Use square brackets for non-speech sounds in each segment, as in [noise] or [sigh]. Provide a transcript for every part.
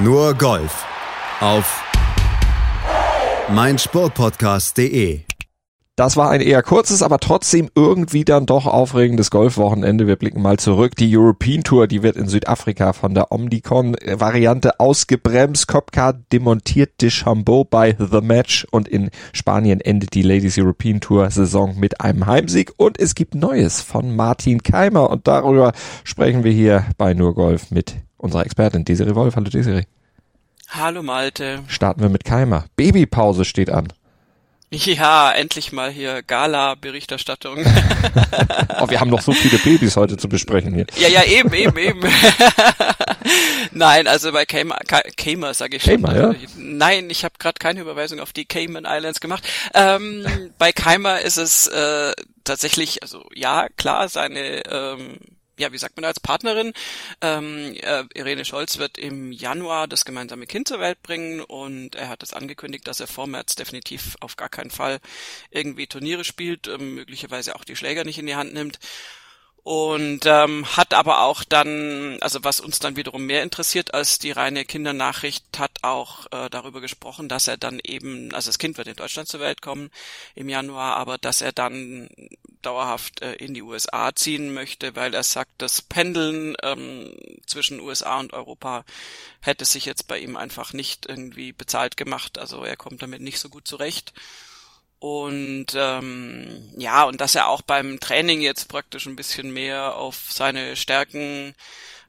Nur Golf auf meinsportpodcast.de. Das war ein eher kurzes, aber trotzdem irgendwie dann doch aufregendes Golfwochenende. Wir blicken mal zurück. Die European Tour, die wird in Südafrika von der Omnicon-Variante ausgebremst. Kopka demontiert Deschambeau bei The Match und in Spanien endet die Ladies European Tour Saison mit einem Heimsieg und es gibt Neues von Martin Keimer und darüber sprechen wir hier bei Nur Golf mit unserer Expertin Desiree Wolf. Hallo Desiree. Hallo Malte. Starten wir mit Keimer. Babypause steht an. Ja, endlich mal hier Gala-Berichterstattung. [laughs] oh, wir haben noch so viele Babys heute zu besprechen hier. Ja, ja, eben, eben, eben. [laughs] Nein, also bei Cayman, Cayman sage ich schon. Cayman, ja? Nein, ich habe gerade keine Überweisung auf die Cayman Islands gemacht. Ähm, bei Keimer ist es äh, tatsächlich, also ja, klar, seine ähm, ja, wie sagt man als Partnerin? Ähm, äh, Irene Scholz wird im Januar das gemeinsame Kind zur Welt bringen und er hat es angekündigt, dass er vor März definitiv auf gar keinen Fall irgendwie Turniere spielt, ähm, möglicherweise auch die Schläger nicht in die Hand nimmt und ähm, hat aber auch dann, also was uns dann wiederum mehr interessiert als die reine Kindernachricht, hat auch äh, darüber gesprochen, dass er dann eben, also das Kind wird in Deutschland zur Welt kommen im Januar, aber dass er dann dauerhaft äh, in die USA ziehen möchte, weil er sagt, das Pendeln ähm, zwischen USA und Europa hätte sich jetzt bei ihm einfach nicht irgendwie bezahlt gemacht, also er kommt damit nicht so gut zurecht. Und ähm, ja, und dass er auch beim Training jetzt praktisch ein bisschen mehr auf seine Stärken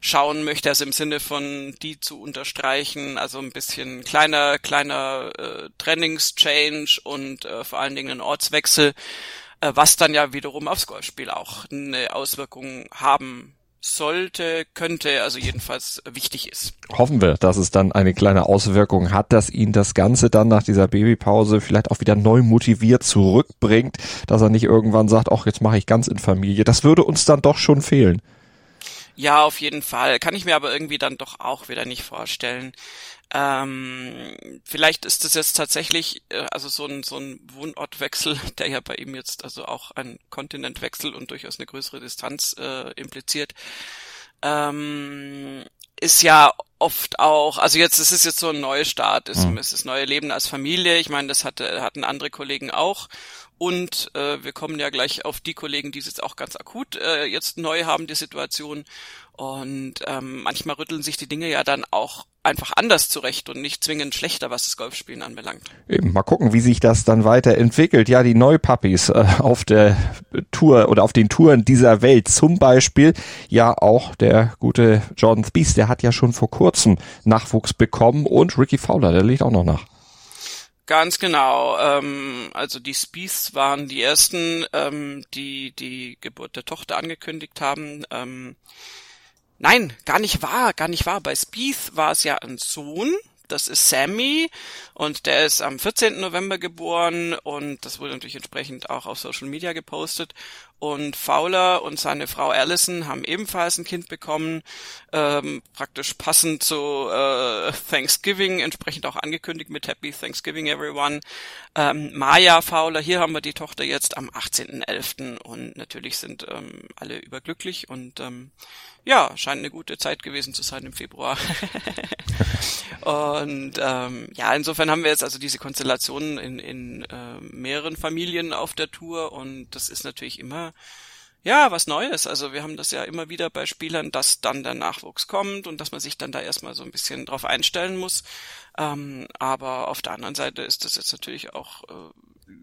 schauen möchte, also im Sinne von die zu unterstreichen, also ein bisschen kleiner, kleiner äh, Trainingschange und äh, vor allen Dingen ein Ortswechsel, äh, was dann ja wiederum aufs Golfspiel auch eine Auswirkung haben sollte, könnte, also jedenfalls wichtig ist. Hoffen wir, dass es dann eine kleine Auswirkung hat, dass ihn das Ganze dann nach dieser Babypause vielleicht auch wieder neu motiviert zurückbringt, dass er nicht irgendwann sagt, ach, jetzt mache ich ganz in Familie. Das würde uns dann doch schon fehlen. Ja, auf jeden Fall. Kann ich mir aber irgendwie dann doch auch wieder nicht vorstellen. Ähm, vielleicht ist es jetzt tatsächlich, äh, also so ein, so ein Wohnortwechsel, [laughs] der ja bei ihm jetzt also auch ein Kontinentwechsel und durchaus eine größere Distanz äh, impliziert, ähm, ist ja oft auch, also jetzt, es ist jetzt so ein Neustart, ist, mhm. ist das neue Leben als Familie. Ich meine, das hatte, hatten andere Kollegen auch. Und äh, wir kommen ja gleich auf die Kollegen, die es jetzt auch ganz akut äh, jetzt neu haben, die Situation. Und ähm, manchmal rütteln sich die Dinge ja dann auch einfach anders zurecht und nicht zwingend schlechter, was das Golfspielen anbelangt. Eben, mal gucken, wie sich das dann weiterentwickelt. Ja, die Neupuppies äh, auf der Tour oder auf den Touren dieser Welt, zum Beispiel ja auch der gute Jordan Spieth, der hat ja schon vor kurzem Nachwuchs bekommen und Ricky Fowler, der liegt auch noch nach. Ganz genau. Ähm, also die Spieths waren die ersten, ähm, die die Geburt der Tochter angekündigt haben. Ähm, nein, gar nicht wahr, gar nicht wahr. Bei Spieth war es ja ein Sohn, das ist Sammy und der ist am 14. November geboren und das wurde natürlich entsprechend auch auf Social Media gepostet. Und Fowler und seine Frau Allison haben ebenfalls ein Kind bekommen, ähm, praktisch passend zu äh, Thanksgiving, entsprechend auch angekündigt mit Happy Thanksgiving Everyone. Ähm, Maya Fowler, hier haben wir die Tochter jetzt am 18.11. und natürlich sind ähm, alle überglücklich und ähm, ja, scheint eine gute Zeit gewesen zu sein im Februar. [laughs] und ähm, ja, insofern haben wir jetzt also diese Konstellationen in, in äh, mehreren Familien auf der Tour und das ist natürlich immer ja, was Neues. Also wir haben das ja immer wieder bei Spielern, dass dann der Nachwuchs kommt und dass man sich dann da erstmal so ein bisschen drauf einstellen muss. Ähm, aber auf der anderen Seite ist das jetzt natürlich auch äh,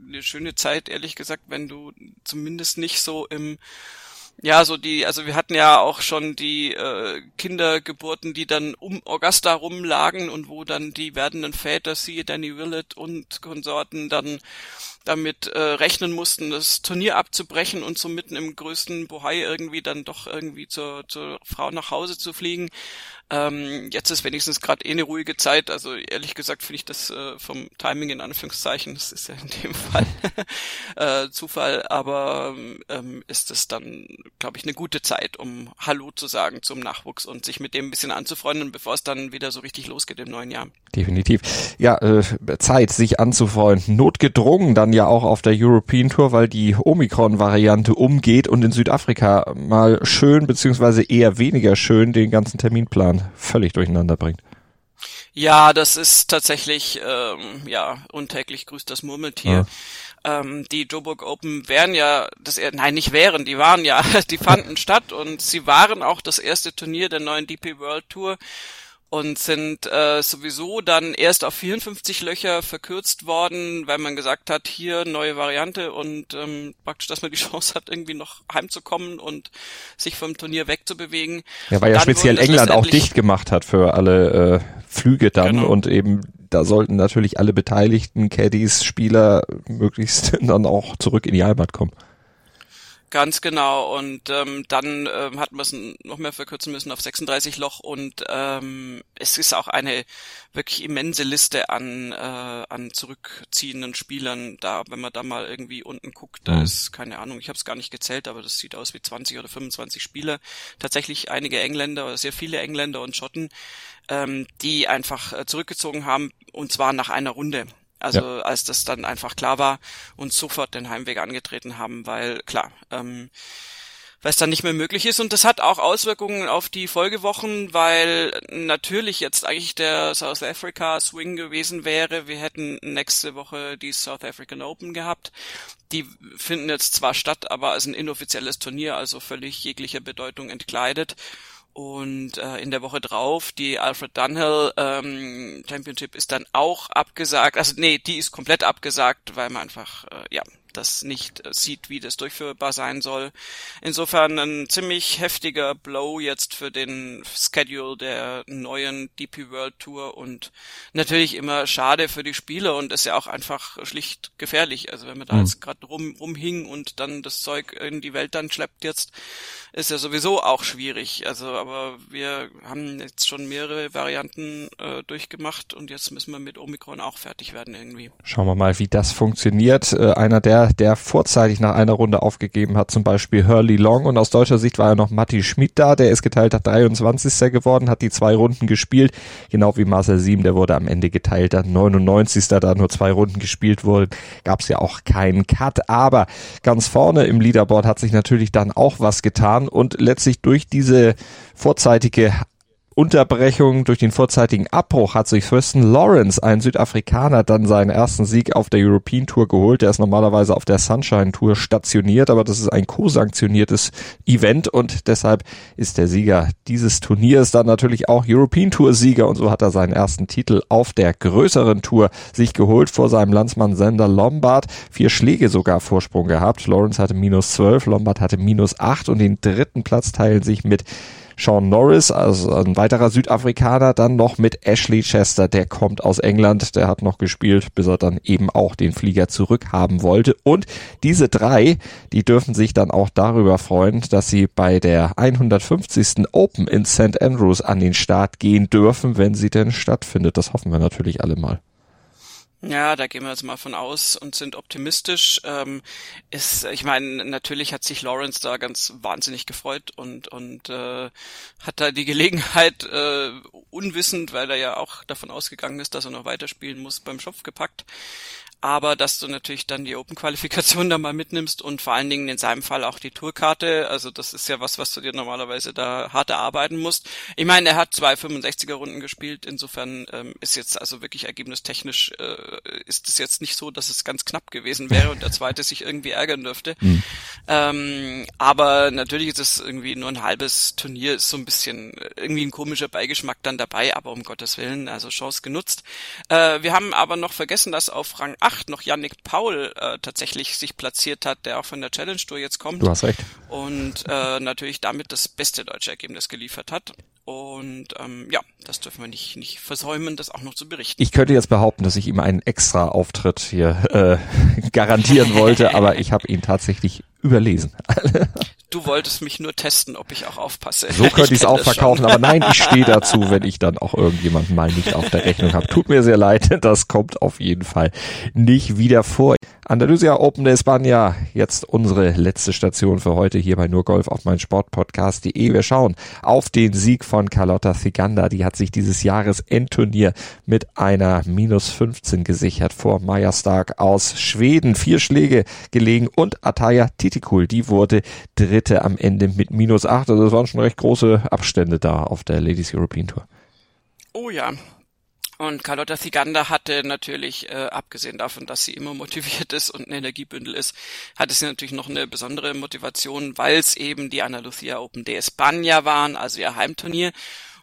eine schöne Zeit, ehrlich gesagt, wenn du zumindest nicht so im ja, so die, also wir hatten ja auch schon die äh, Kindergeburten, die dann um Augusta rumlagen und wo dann die werdenden Väter, siehe Danny Willett und Konsorten, dann damit äh, rechnen mussten, das Turnier abzubrechen und so mitten im größten Bohai irgendwie dann doch irgendwie zur, zur Frau nach Hause zu fliegen. Ähm, jetzt ist wenigstens gerade eh eine ruhige Zeit. Also ehrlich gesagt finde ich das äh, vom Timing in Anführungszeichen, das ist ja in dem [laughs] Fall äh, Zufall, aber ähm, ist es dann, glaube ich, eine gute Zeit, um Hallo zu sagen zum Nachwuchs und sich mit dem ein bisschen anzufreunden, bevor es dann wieder so richtig losgeht im neuen Jahr. Definitiv. Ja, äh, Zeit, sich anzufreunden. Notgedrungen dann ja auch auf der European Tour, weil die Omikron-Variante umgeht und in Südafrika mal schön beziehungsweise eher weniger schön den ganzen Terminplan völlig durcheinander bringt. Ja, das ist tatsächlich, ähm, ja, untäglich grüßt das Murmeltier. Ja. Ähm, die Joburg Open wären ja, das, nein, nicht wären, die waren ja, [laughs] die fanden [laughs] statt und sie waren auch das erste Turnier der neuen DP World Tour und sind äh, sowieso dann erst auf 54 Löcher verkürzt worden, weil man gesagt hat, hier neue Variante und ähm, praktisch, dass man die [laughs] Chance hat, irgendwie noch heimzukommen und sich vom Turnier wegzubewegen. Ja, weil ja speziell England auch dicht gemacht hat für alle äh, Flüge dann genau. und eben da sollten natürlich alle beteiligten Caddies, Spieler möglichst [laughs] dann auch zurück in die Heimat kommen. Ganz genau. Und ähm, dann ähm, hat man es noch mehr verkürzen müssen auf 36 Loch und ähm, es ist auch eine wirklich immense Liste an, äh, an zurückziehenden Spielern da. Wenn man da mal irgendwie unten guckt, da ist keine Ahnung, ich habe es gar nicht gezählt, aber das sieht aus wie 20 oder 25 Spieler. Tatsächlich einige Engländer oder sehr viele Engländer und Schotten, ähm, die einfach äh, zurückgezogen haben und zwar nach einer Runde. Also ja. als das dann einfach klar war und sofort den Heimweg angetreten haben, weil klar, ähm, weil es dann nicht mehr möglich ist. Und das hat auch Auswirkungen auf die Folgewochen, weil natürlich jetzt eigentlich der South Africa Swing gewesen wäre. Wir hätten nächste Woche die South African Open gehabt. Die finden jetzt zwar statt, aber als ein inoffizielles Turnier, also völlig jeglicher Bedeutung entkleidet. Und äh, in der Woche drauf, die Alfred Dunhill ähm, Championship ist dann auch abgesagt. Also nee, die ist komplett abgesagt, weil man einfach, äh, ja, das nicht sieht, wie das durchführbar sein soll. Insofern ein ziemlich heftiger Blow jetzt für den Schedule der neuen DP World Tour und natürlich immer schade für die Spieler und ist ja auch einfach schlicht gefährlich. Also wenn man da mhm. jetzt gerade rum, rumhing und dann das Zeug in die Welt dann schleppt jetzt, ist ja sowieso auch schwierig. Also aber wir haben jetzt schon mehrere Varianten äh, durchgemacht und jetzt müssen wir mit Omikron auch fertig werden irgendwie. Schauen wir mal, wie das funktioniert. Äh, einer der der, vorzeitig nach einer Runde aufgegeben hat, zum Beispiel Hurley Long. Und aus deutscher Sicht war ja noch Matti Schmidt da, der ist geteilter 23. geworden, hat die zwei Runden gespielt, genau wie Marcel Sieben, der wurde am Ende geteilter 99. Da nur zwei Runden gespielt wurden, gab es ja auch keinen Cut. Aber ganz vorne im Leaderboard hat sich natürlich dann auch was getan und letztlich durch diese vorzeitige Unterbrechung durch den vorzeitigen Abbruch hat sich Thurston Lawrence, ein Südafrikaner, dann seinen ersten Sieg auf der European Tour geholt. Der ist normalerweise auf der Sunshine Tour stationiert, aber das ist ein co-sanktioniertes Event und deshalb ist der Sieger dieses Turniers dann natürlich auch European Tour Sieger und so hat er seinen ersten Titel auf der größeren Tour sich geholt vor seinem Landsmann Sender Lombard. Vier Schläge sogar Vorsprung gehabt. Lawrence hatte minus zwölf, Lombard hatte minus acht und den dritten Platz teilen sich mit Sean Norris, also ein weiterer Südafrikaner, dann noch mit Ashley Chester, der kommt aus England, der hat noch gespielt, bis er dann eben auch den Flieger zurückhaben wollte. Und diese drei, die dürfen sich dann auch darüber freuen, dass sie bei der 150. Open in St. Andrews an den Start gehen dürfen, wenn sie denn stattfindet. Das hoffen wir natürlich alle mal. Ja, da gehen wir jetzt mal von aus und sind optimistisch. Ähm, ist, ich meine, natürlich hat sich Lawrence da ganz wahnsinnig gefreut und und äh, hat da die Gelegenheit äh, unwissend, weil er ja auch davon ausgegangen ist, dass er noch weiterspielen muss, beim Schopf gepackt aber dass du natürlich dann die Open-Qualifikation [laughs] da mal mitnimmst und vor allen Dingen in seinem Fall auch die Tourkarte, also das ist ja was, was du dir normalerweise da hart erarbeiten musst. Ich meine, er hat zwei 65er Runden gespielt, insofern ähm, ist jetzt also wirklich ergebnistechnisch äh, ist es jetzt nicht so, dass es ganz knapp gewesen wäre und der zweite sich irgendwie ärgern dürfte. Mhm. Ähm, aber natürlich ist es irgendwie nur ein halbes Turnier, ist so ein bisschen äh, irgendwie ein komischer Beigeschmack dann dabei, aber um Gottes Willen, also Chance genutzt. Äh, wir haben aber noch vergessen, dass auf Rang 8 noch Yannick Paul äh, tatsächlich sich platziert hat, der auch von der Challenge Tour jetzt kommt. Du hast recht. Und äh, natürlich damit das beste deutsche Ergebnis geliefert hat. Und ähm, ja, das dürfen wir nicht, nicht versäumen, das auch noch zu berichten. Ich könnte jetzt behaupten, dass ich ihm einen extra Auftritt hier äh, [laughs] garantieren wollte, aber ich habe ihn tatsächlich überlesen. Du wolltest mich nur testen, ob ich auch aufpasse. So [laughs] könnte ich es auch verkaufen, aber nein, ich stehe [laughs] dazu, wenn ich dann auch irgendjemanden mal nicht auf der Rechnung habe. Tut mir sehr leid, [laughs] das kommt auf jeden Fall nicht wieder vor. Andalusia Open de España, jetzt unsere letzte Station für heute hier bei nur Golf auf mein Sportpodcast.de. Wir schauen auf den Sieg von Carlotta Ziganda. Die hat sich dieses Jahres Endturnier mit einer minus 15 gesichert vor Maya Stark aus Schweden. Vier Schläge gelegen und Ataya Titikul, die wurde dritte am Ende mit minus 8. Also es waren schon recht große Abstände da auf der Ladies European Tour. Oh ja, Und Carlotta Ziganda hatte natürlich, äh, abgesehen davon, dass sie immer motiviert [laughs] ist und ein Energiebündel ist, hatte sie natürlich noch eine besondere Motivation, weil es eben die Andalucía Open de España waren, also ihr Heimturnier.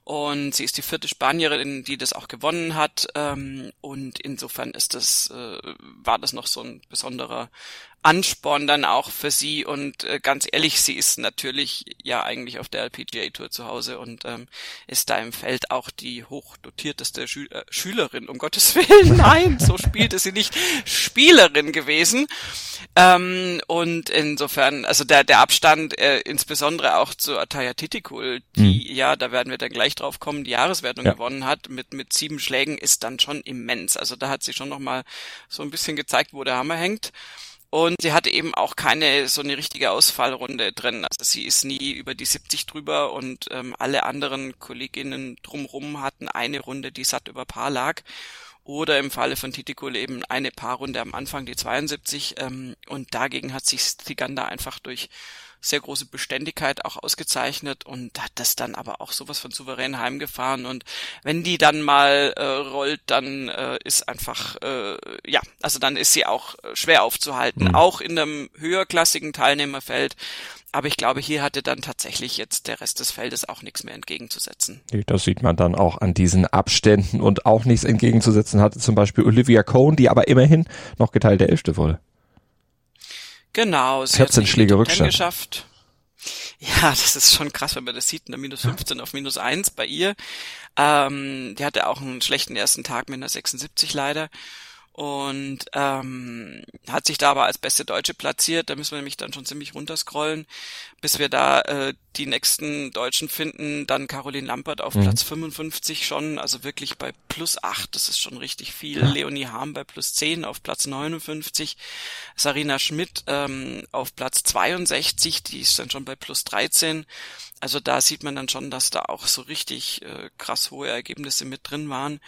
Und sie ist die vierte Spanierin, die das auch gewonnen hat. Ähm, und insofern ist das, äh, war das noch so ein besonderer Ansporn dann auch für sie und äh, ganz ehrlich, sie ist natürlich ja eigentlich auf der LPGA Tour zu Hause und ähm, ist da im Feld auch die hochdotierteste Schü äh, Schülerin, um Gottes [laughs] Willen, nein, so spielte sie nicht, Spielerin gewesen. Ähm, und insofern, also der, der Abstand, äh, insbesondere auch zu Ataya Titikul, die mhm. ja, da werden wir dann gleich drauf kommen, die Jahreswertung ja. gewonnen hat, mit, mit sieben Schlägen, ist dann schon immens. Also da hat sie schon nochmal so ein bisschen gezeigt, wo der Hammer hängt. Und sie hatte eben auch keine so eine richtige Ausfallrunde drin. Also sie ist nie über die 70 drüber und ähm, alle anderen Kolleginnen drumrum hatten eine Runde, die satt über Paar lag. Oder im Falle von Titikul eben eine Paarrunde am Anfang, die 72. Ähm, und dagegen hat sich Stiganda einfach durch sehr große Beständigkeit auch ausgezeichnet und hat das dann aber auch sowas von souverän heimgefahren und wenn die dann mal äh, rollt, dann äh, ist einfach äh, ja, also dann ist sie auch äh, schwer aufzuhalten, mhm. auch in einem höherklassigen Teilnehmerfeld. Aber ich glaube, hier hatte dann tatsächlich jetzt der Rest des Feldes auch nichts mehr entgegenzusetzen. Das sieht man dann auch an diesen Abständen und auch nichts entgegenzusetzen hatte zum Beispiel Olivia Cohn, die aber immerhin noch geteilte Elfte wurde. Genau, sie 14 Schläge Rückstand. Geschafft. Ja, [laughs] das ist schon krass, wenn man das sieht, eine minus 15 auf minus 1 bei ihr. Ähm, die hatte auch einen schlechten ersten Tag mit einer 76 leider und ähm, hat sich da aber als beste Deutsche platziert. Da müssen wir nämlich dann schon ziemlich runterscrollen, bis wir da äh, die nächsten Deutschen finden. Dann Caroline Lampert auf mhm. Platz 55 schon, also wirklich bei plus 8, das ist schon richtig viel. Ja. Leonie Harm bei plus 10 auf Platz 59. Sarina Schmidt ähm, auf Platz 62, die ist dann schon bei plus 13. Also da sieht man dann schon, dass da auch so richtig äh, krass hohe Ergebnisse mit drin waren.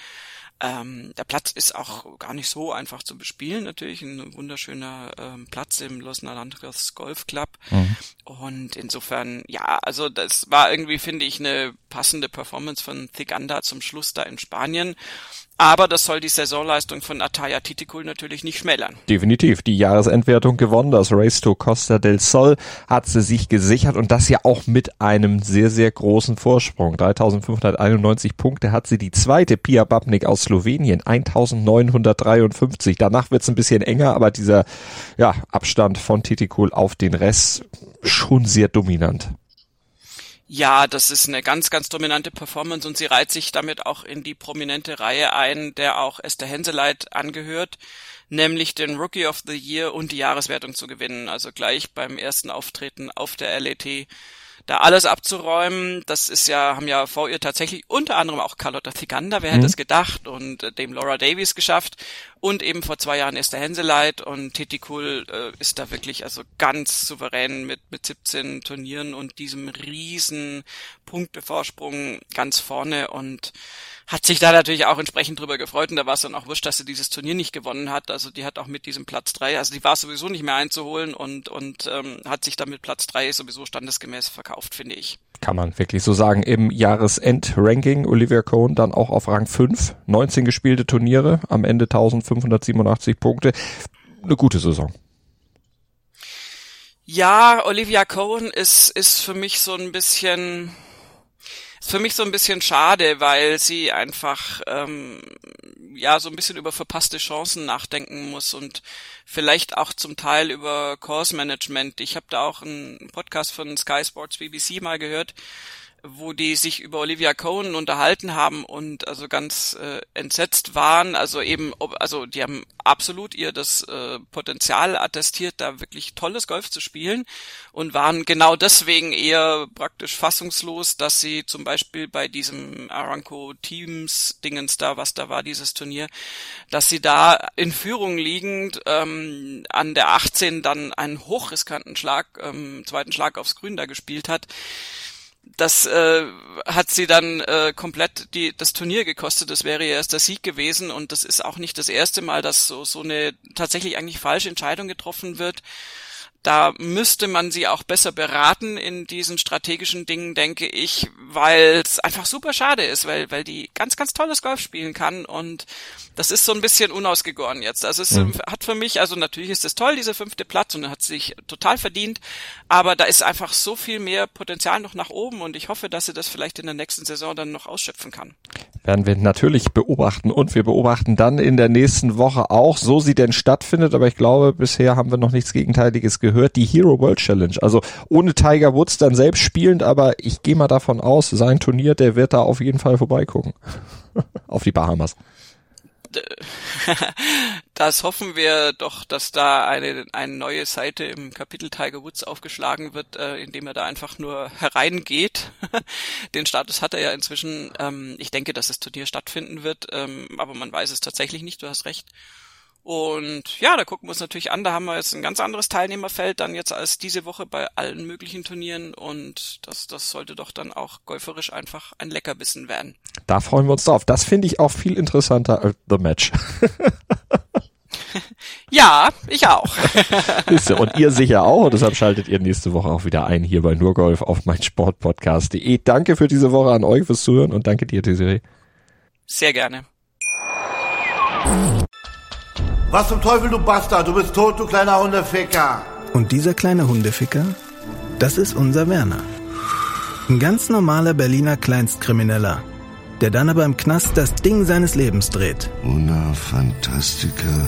Ähm, der Platz ist auch gar nicht so einfach zu bespielen, natürlich ein wunderschöner ähm, Platz im Los Naranjas Golf Club. Mhm. Und insofern, ja, also das war irgendwie, finde ich, eine passende Performance von Thiganda zum Schluss da in Spanien. Aber das soll die Saisonleistung von Ataya Titikul natürlich nicht schmälern. Definitiv. Die Jahresendwertung gewonnen. Das Race to Costa del Sol hat sie sich gesichert und das ja auch mit einem sehr, sehr großen Vorsprung. 3591 Punkte hat sie die zweite Pia Babnik aus Slowenien. 1953. Danach wird es ein bisschen enger, aber dieser ja, Abstand von Titikul auf den Rest schon sehr dominant. Ja, das ist eine ganz, ganz dominante Performance und sie reiht sich damit auch in die prominente Reihe ein, der auch Esther Henseleit angehört, nämlich den Rookie of the Year und die Jahreswertung zu gewinnen. Also gleich beim ersten Auftreten auf der LET da alles abzuräumen. Das ist ja, haben ja vor ihr tatsächlich unter anderem auch Carlotta Thiganda, wer mhm. hätte es gedacht, und äh, dem Laura Davies geschafft. Und eben vor zwei Jahren Esther Henseleit und Titi Cool äh, ist da wirklich also ganz souverän mit, mit 17 Turnieren und diesem riesen Punktevorsprung ganz vorne und hat sich da natürlich auch entsprechend drüber gefreut und da war es dann auch wurscht, dass sie dieses Turnier nicht gewonnen hat. Also die hat auch mit diesem Platz drei, also die war sowieso nicht mehr einzuholen und, und ähm, hat sich dann mit Platz drei sowieso standesgemäß verkauft, finde ich. Kann man wirklich so sagen. Im Jahresend-Ranking Olivia Cohn dann auch auf Rang 5. 19 gespielte Turniere, am Ende 1587 Punkte. Eine gute Saison. Ja, Olivia Cohen ist, ist für mich so ein bisschen, ist für mich so ein bisschen schade, weil sie einfach ähm, ja so ein bisschen über verpasste Chancen nachdenken muss und vielleicht auch zum Teil über Course Management. Ich habe da auch einen Podcast von Sky Sports BBC mal gehört, wo die sich über Olivia Cohen unterhalten haben und also ganz äh, entsetzt waren. Also eben, ob, also die haben absolut ihr das äh, Potenzial attestiert, da wirklich tolles Golf zu spielen und waren genau deswegen eher praktisch fassungslos, dass sie zum Beispiel bei diesem Aranco Teams Dingens da, was da war, dieses Turnier, dass sie da in Führung liegend ähm, an der 18 dann einen hochriskanten Schlag, ähm, zweiten Schlag aufs Grün da gespielt hat das äh, hat sie dann äh, komplett die, das Turnier gekostet. Das wäre ihr erster Sieg gewesen und das ist auch nicht das erste Mal, dass so, so eine tatsächlich eigentlich falsche Entscheidung getroffen wird. Da müsste man sie auch besser beraten in diesen strategischen Dingen, denke ich, weil es einfach super schade ist, weil, weil die ganz, ganz tolles Golf spielen kann und das ist so ein bisschen unausgegoren jetzt. Also es mhm. hat für mich, also natürlich ist es toll, dieser fünfte Platz und er hat sich total verdient, aber da ist einfach so viel mehr Potenzial noch nach oben und ich hoffe, dass sie das vielleicht in der nächsten Saison dann noch ausschöpfen kann. Werden wir natürlich beobachten und wir beobachten dann in der nächsten Woche auch, so sie denn stattfindet, aber ich glaube, bisher haben wir noch nichts Gegenteiliges gehört die Hero World Challenge. Also ohne Tiger Woods dann selbst spielend, aber ich gehe mal davon aus, sein Turnier, der wird da auf jeden Fall vorbeigucken. [laughs] auf die Bahamas. [laughs] Das hoffen wir doch, dass da eine, eine neue Seite im Kapitel Tiger Woods aufgeschlagen wird, äh, indem er da einfach nur hereingeht. [laughs] Den Status hat er ja inzwischen. Ähm, ich denke, dass das Turnier stattfinden wird, ähm, aber man weiß es tatsächlich nicht, du hast recht. Und ja, da gucken wir uns natürlich an. Da haben wir jetzt ein ganz anderes Teilnehmerfeld dann jetzt als diese Woche bei allen möglichen Turnieren. Und das, das sollte doch dann auch golferisch einfach ein Leckerbissen werden. Da freuen wir uns drauf. Das finde ich auch viel interessanter als The Match. [laughs] ja, ich auch. [laughs] und ihr sicher auch. Und deshalb schaltet ihr nächste Woche auch wieder ein hier bei Nurgolf auf meinsportpodcast.de. Danke für diese Woche an euch fürs Zuhören und danke dir, Desiree. Sehr gerne. Was zum Teufel, du Bastard? Du bist tot, du kleiner Hundeficker. Und dieser kleine Hundeficker, das ist unser Werner. Ein ganz normaler Berliner Kleinstkrimineller, der dann aber im Knast das Ding seines Lebens dreht. Una Fantastica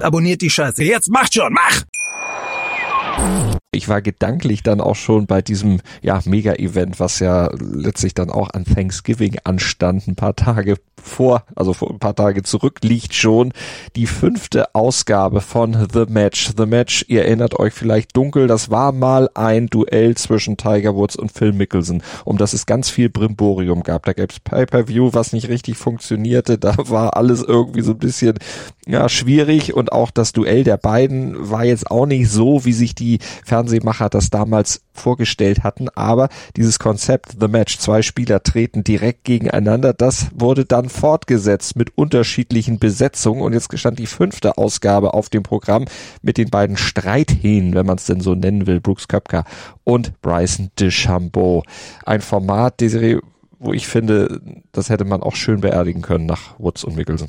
Abonniert die Scheiße. Jetzt macht schon, mach! ich war gedanklich dann auch schon bei diesem ja Mega-Event, was ja letztlich dann auch an Thanksgiving anstand, ein paar Tage vor, also vor ein paar Tage zurück liegt schon die fünfte Ausgabe von The Match. The Match, ihr erinnert euch vielleicht dunkel, das war mal ein Duell zwischen Tiger Woods und Phil Mickelson, um das es ganz viel Brimborium gab. Da gab es Pay-Per-View, was nicht richtig funktionierte, da war alles irgendwie so ein bisschen ja schwierig und auch das Duell der beiden war jetzt auch nicht so, wie sich die Fernseh Fernsehmacher das damals vorgestellt hatten, aber dieses Konzept The Match, zwei Spieler treten direkt gegeneinander, das wurde dann fortgesetzt mit unterschiedlichen Besetzungen und jetzt gestand die fünfte Ausgabe auf dem Programm mit den beiden Streithähnen, wenn man es denn so nennen will, Brooks Köpker und Bryson DeChambeau. Ein Format, Desiree, wo ich finde, das hätte man auch schön beerdigen können nach Woods und Mickelson.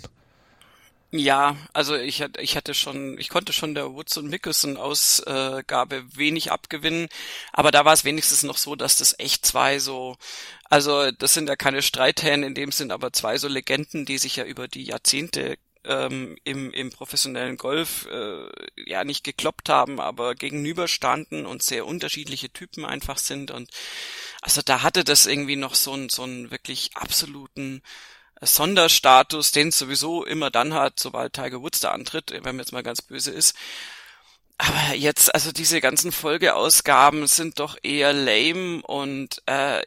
Ja, also ich, ich hatte schon, ich konnte schon der Woods und Mickelson Ausgabe wenig abgewinnen, aber da war es wenigstens noch so, dass das echt zwei so, also das sind ja keine Streithähne in dem Sinn, aber zwei so Legenden, die sich ja über die Jahrzehnte ähm, im, im professionellen Golf äh, ja nicht gekloppt haben, aber gegenüberstanden und sehr unterschiedliche Typen einfach sind. Und also da hatte das irgendwie noch so einen so einen wirklich absoluten Sonderstatus, den es sowieso immer dann hat, sobald Tiger Woods da antritt, wenn man jetzt mal ganz böse ist. Aber jetzt, also diese ganzen Folgeausgaben sind doch eher lame und äh,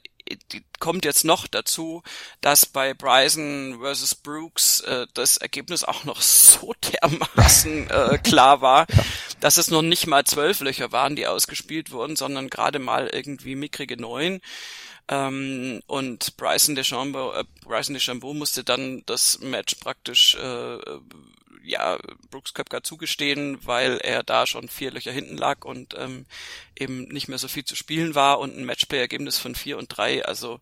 kommt jetzt noch dazu, dass bei Bryson versus Brooks äh, das Ergebnis auch noch so [laughs] dermaßen äh, klar war, dass es noch nicht mal zwölf Löcher waren, die ausgespielt wurden, sondern gerade mal irgendwie mickrige neun. Ähm, und Bryson DeChambeau, äh, Bryson DeChambeau musste dann das Match praktisch äh, ja Brooks Köpker zugestehen, weil er da schon vier Löcher hinten lag und ähm, eben nicht mehr so viel zu spielen war und ein Matchplay-Ergebnis von vier und drei. Also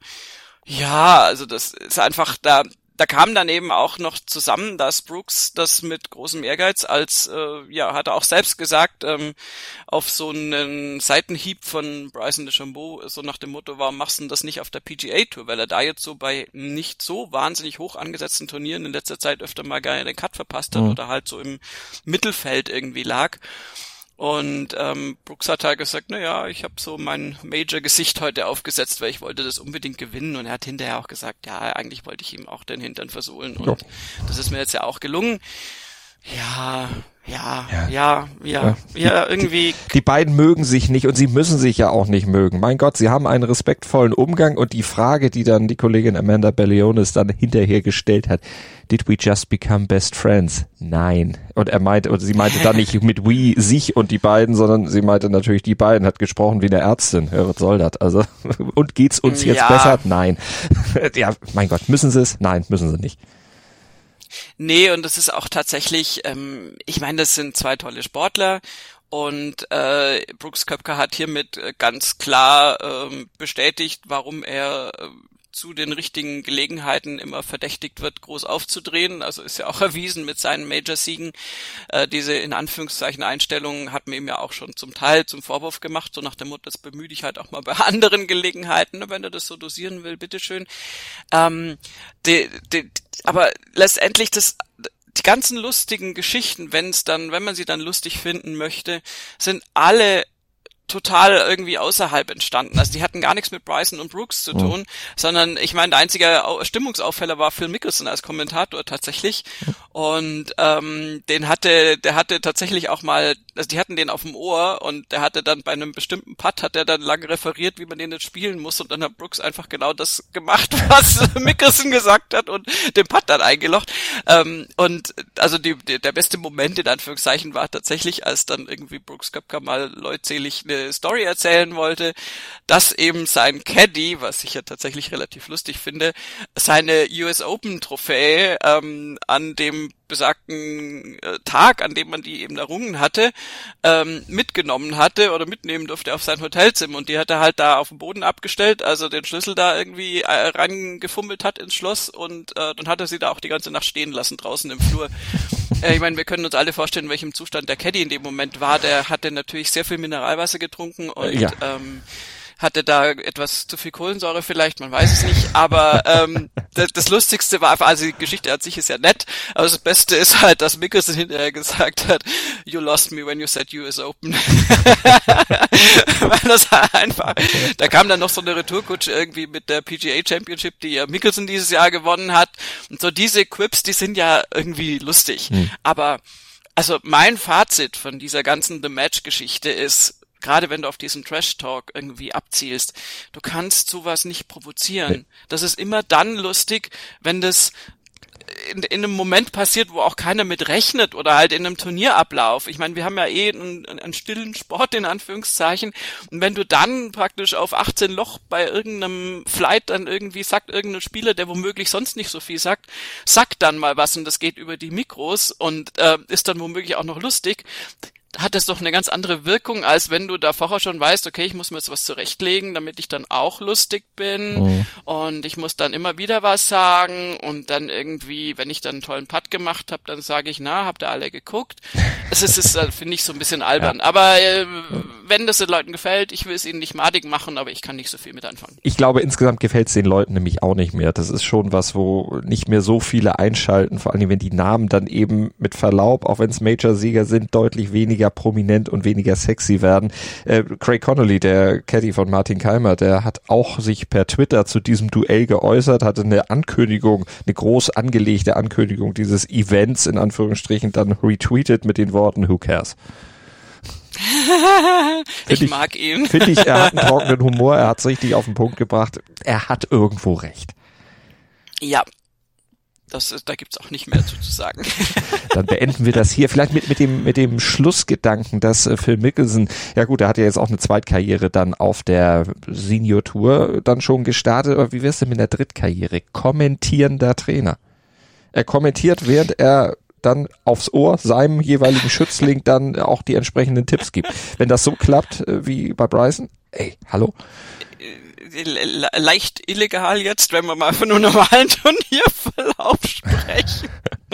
ja, also das ist einfach da da kam dann eben auch noch zusammen, dass Brooks das mit großem Ehrgeiz als, äh, ja, hat er auch selbst gesagt, ähm, auf so einen Seitenhieb von Bryson DeChambeau, so nach dem Motto, warum machst du das nicht auf der PGA Tour? Weil er da jetzt so bei nicht so wahnsinnig hoch angesetzten Turnieren in letzter Zeit öfter mal gerne den Cut verpasst hat mhm. oder halt so im Mittelfeld irgendwie lag. Und ähm, Brooks hat halt gesagt, na ja, ich habe so mein Major-Gesicht heute aufgesetzt, weil ich wollte das unbedingt gewinnen. Und er hat hinterher auch gesagt, ja, eigentlich wollte ich ihm auch den Hintern versohlen. Und ja. das ist mir jetzt ja auch gelungen. Ja, ja, ja, ja, ja, ja, irgendwie. Die, beiden mögen sich nicht und sie müssen sich ja auch nicht mögen. Mein Gott, sie haben einen respektvollen Umgang und die Frage, die dann die Kollegin Amanda Bellionis dann hinterher gestellt hat, did we just become best friends? Nein. Und er meinte, und sie meinte dann nicht mit we sich und die beiden, sondern sie meinte natürlich die beiden, hat gesprochen wie eine Ärztin. Ja, was soll das? Also, [laughs] und geht's uns jetzt ja. besser? Nein. [laughs] ja, mein Gott, müssen sie es? Nein, müssen sie nicht. Nee, und das ist auch tatsächlich, ähm, ich meine, das sind zwei tolle Sportler und äh, Brooks Köpker hat hiermit äh, ganz klar ähm, bestätigt, warum er äh, zu den richtigen Gelegenheiten immer verdächtigt wird, groß aufzudrehen. Also ist ja auch [laughs] erwiesen mit seinen Major-Siegen. Äh, diese in Anführungszeichen Einstellungen hat man ihm ja auch schon zum Teil zum Vorwurf gemacht, so nach dem Motto, das bemühe dich halt auch mal bei [laughs] anderen Gelegenheiten, wenn er das so dosieren will, bitteschön. Ähm, die, die, aber letztendlich das die ganzen lustigen Geschichten, wenn es dann, wenn man sie dann lustig finden möchte, sind alle total irgendwie außerhalb entstanden. Also die hatten gar nichts mit Bryson und Brooks zu tun, oh. sondern ich meine, der einzige Stimmungsauffäller war Phil Mickelson als Kommentator tatsächlich. Und ähm, den hatte, der hatte tatsächlich auch mal, also die hatten den auf dem Ohr und der hatte dann bei einem bestimmten Putt, hat er dann lange referiert, wie man den jetzt spielen muss und dann hat Brooks einfach genau das gemacht, [laughs] was Mickelson gesagt hat und den Putt dann eingelocht. Ähm, und also die, die, der beste Moment in Anführungszeichen war tatsächlich, als dann irgendwie Brooks Köpker mal leutselig eine Story erzählen wollte, dass eben sein Caddy, was ich ja tatsächlich relativ lustig finde, seine US Open Trophäe ähm, an dem besagten äh, Tag, an dem man die eben errungen hatte, ähm, mitgenommen hatte oder mitnehmen durfte auf sein Hotelzimmer und die hat er halt da auf dem Boden abgestellt, also den Schlüssel da irgendwie äh, reingefummelt hat ins Schloss und äh, dann hat er sie da auch die ganze Nacht stehen lassen draußen im Flur. [laughs] äh, ich meine, wir können uns alle vorstellen, in welchem Zustand der Caddy in dem Moment war. Der hatte natürlich sehr viel Mineralwasser getrunken und ja. ähm, hatte da etwas zu viel Kohlensäure vielleicht, man weiß es nicht, aber ähm, [laughs] das, das Lustigste war einfach, also die Geschichte an sich ist ja nett, aber das Beste ist halt, dass Mickelson hinterher gesagt hat, you lost me when you said US Open. Weil [laughs] das einfach, da kam dann noch so eine Retourkutsche irgendwie mit der PGA Championship, die ja Mickelson dieses Jahr gewonnen hat und so diese Quips, die sind ja irgendwie lustig, hm. aber also mein Fazit von dieser ganzen The Match Geschichte ist, gerade wenn du auf diesen Trash-Talk irgendwie abzielst, du kannst sowas nicht provozieren. Das ist immer dann lustig, wenn das in, in einem Moment passiert, wo auch keiner mit rechnet oder halt in einem Turnierablauf. Ich meine, wir haben ja eh einen, einen stillen Sport in Anführungszeichen und wenn du dann praktisch auf 18 Loch bei irgendeinem Flight dann irgendwie sagt irgendein Spieler, der womöglich sonst nicht so viel sagt, sagt dann mal was und das geht über die Mikros und äh, ist dann womöglich auch noch lustig hat das doch eine ganz andere Wirkung, als wenn du da vorher schon weißt, okay, ich muss mir jetzt was zurechtlegen, damit ich dann auch lustig bin mhm. und ich muss dann immer wieder was sagen und dann irgendwie, wenn ich dann einen tollen Putt gemacht habe, dann sage ich, na, habt ihr alle geguckt? Es ist, ist äh, finde ich, so ein bisschen albern. Ja. Aber äh, wenn das den Leuten gefällt, ich will es ihnen nicht madig machen, aber ich kann nicht so viel mit anfangen. Ich glaube, insgesamt gefällt es den Leuten nämlich auch nicht mehr. Das ist schon was, wo nicht mehr so viele einschalten, vor allem wenn die Namen dann eben mit Verlaub, auch wenn es Major-Sieger sind, deutlich weniger weniger prominent und weniger sexy werden. Äh, Craig Connolly, der Caddy von Martin Keimer, der hat auch sich per Twitter zu diesem Duell geäußert, hatte eine Ankündigung, eine groß angelegte Ankündigung dieses Events in Anführungsstrichen dann retweetet mit den Worten Who cares? [laughs] ich, ich mag ihn. Finde ich, er hat einen [laughs] trockenen Humor, er hat es richtig auf den Punkt gebracht. Er hat irgendwo recht. Ja, das, da gibt's auch nicht mehr zu, zu sagen. [laughs] Dann beenden wir das hier. Vielleicht mit, mit, dem, mit dem Schlussgedanken, dass äh, Phil Mickelson, ja gut, er hat ja jetzt auch eine Zweitkarriere dann auf der Senior Tour dann schon gestartet, aber wie wär's denn mit der Drittkarriere? Kommentierender Trainer. Er kommentiert, während er dann aufs Ohr seinem jeweiligen Schützling dann auch die entsprechenden Tipps gibt. Wenn das so klappt äh, wie bei Bryson, ey, hallo? Leicht illegal jetzt, wenn wir mal von einem normalen [laughs] Turnierverlauf sprechen. [laughs]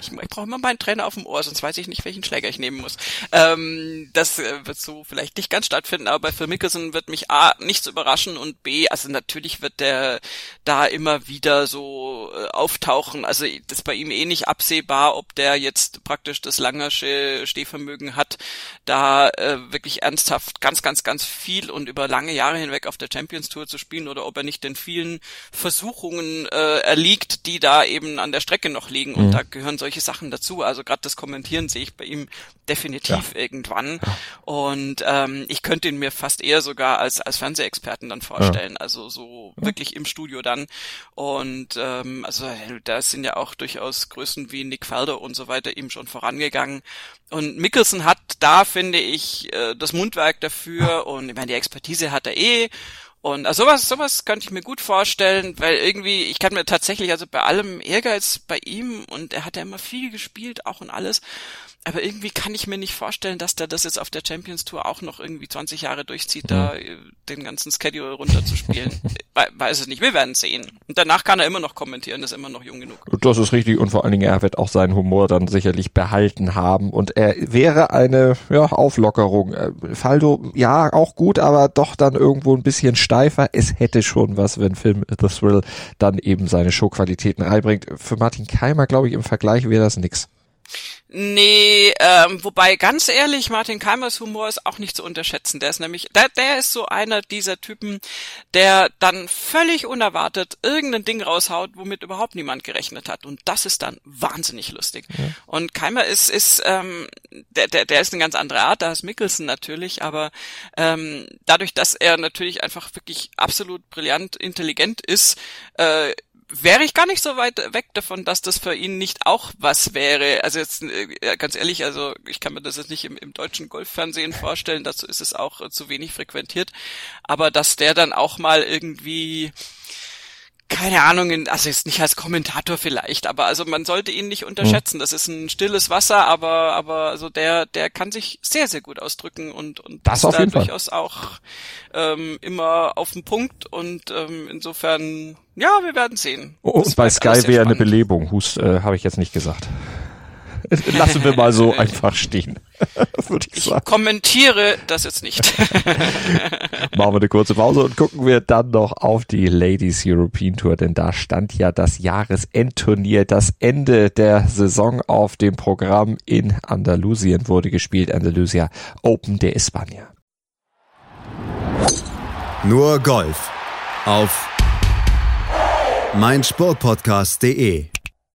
ich, ich brauche immer meinen Trainer auf dem Ohr, sonst weiß ich nicht, welchen Schläger ich nehmen muss. Ähm, das äh, wird so vielleicht nicht ganz stattfinden, aber bei Phil Mickelson wird mich A, nichts überraschen und B, also natürlich wird der da immer wieder so äh, auftauchen. Also das ist bei ihm eh nicht absehbar, ob der jetzt praktisch das Langersche Stehvermögen hat, da äh, wirklich ernsthaft ganz, ganz, ganz viel und über lange Jahre hinweg auf der Champions Tour zu spielen oder ob er nicht den vielen Versuchungen äh, erliegt, die da eben an der Strecke noch liegen. Und mhm. da gehören solche Sachen dazu. Also gerade das Kommentieren sehe ich bei ihm definitiv ja. irgendwann. Und ähm, ich könnte ihn mir fast eher sogar als, als Fernsehexperten dann vorstellen. Ja. Also so wirklich im Studio dann. Und ähm, also da sind ja auch durchaus Größen wie Nick Felder und so weiter ihm schon vorangegangen. Und Mickelson hat da, finde ich, äh, das Mundwerk dafür und ich meine, die Expertise hat er eh. Und also sowas, sowas könnte ich mir gut vorstellen, weil irgendwie, ich kann mir tatsächlich, also bei allem Ehrgeiz bei ihm und er hat ja immer viel gespielt, auch und alles, aber irgendwie kann ich mir nicht vorstellen, dass der das jetzt auf der Champions Tour auch noch irgendwie 20 Jahre durchzieht, mhm. da äh, den ganzen Schedule runterzuspielen. [laughs] Weiß es nicht, wir werden sehen. Und danach kann er immer noch kommentieren, ist immer noch jung genug. Das ist richtig und vor allen Dingen, er wird auch seinen Humor dann sicherlich behalten haben und er wäre eine ja, Auflockerung. Äh, Faldo, ja, auch gut, aber doch dann irgendwo ein bisschen steifer. Es hätte schon was, wenn Film The Thrill dann eben seine Showqualitäten reinbringt. Für Martin Keimer, glaube ich, im Vergleich wäre das nix. Nee, ähm, wobei ganz ehrlich, Martin Keimers Humor ist auch nicht zu unterschätzen. Der ist nämlich, der, der ist so einer dieser Typen, der dann völlig unerwartet irgendein Ding raushaut, womit überhaupt niemand gerechnet hat. Und das ist dann wahnsinnig lustig. Ja. Und Keimer ist, ist, ähm, der, der, der ist eine ganz andere Art, da ist Mickelson natürlich, aber ähm, dadurch, dass er natürlich einfach wirklich absolut brillant intelligent ist, äh, wäre ich gar nicht so weit weg davon, dass das für ihn nicht auch was wäre. Also jetzt äh, ganz ehrlich, also ich kann mir das jetzt nicht im, im deutschen Golffernsehen vorstellen, dazu ist es auch äh, zu wenig frequentiert, aber dass der dann auch mal irgendwie keine Ahnung, also jetzt nicht als Kommentator vielleicht, aber also man sollte ihn nicht unterschätzen. Das ist ein stilles Wasser, aber aber also der der kann sich sehr sehr gut ausdrücken und und das auf jeden durchaus Fall. auch ähm, immer auf den Punkt und ähm, insofern ja, wir werden sehen. Oh, und bei Sky wäre eine Belebung. Hust äh, habe ich jetzt nicht gesagt. [laughs] Lassen wir mal so einfach stehen. [laughs] Würde ich, ich sagen. kommentiere das jetzt nicht. [laughs] Machen wir eine kurze Pause und gucken wir dann noch auf die Ladies European Tour, denn da stand ja das Jahresendturnier, das Ende der Saison auf dem Programm in Andalusien wurde gespielt, Andalusia Open de España. Nur Golf auf meinsportpodcast.de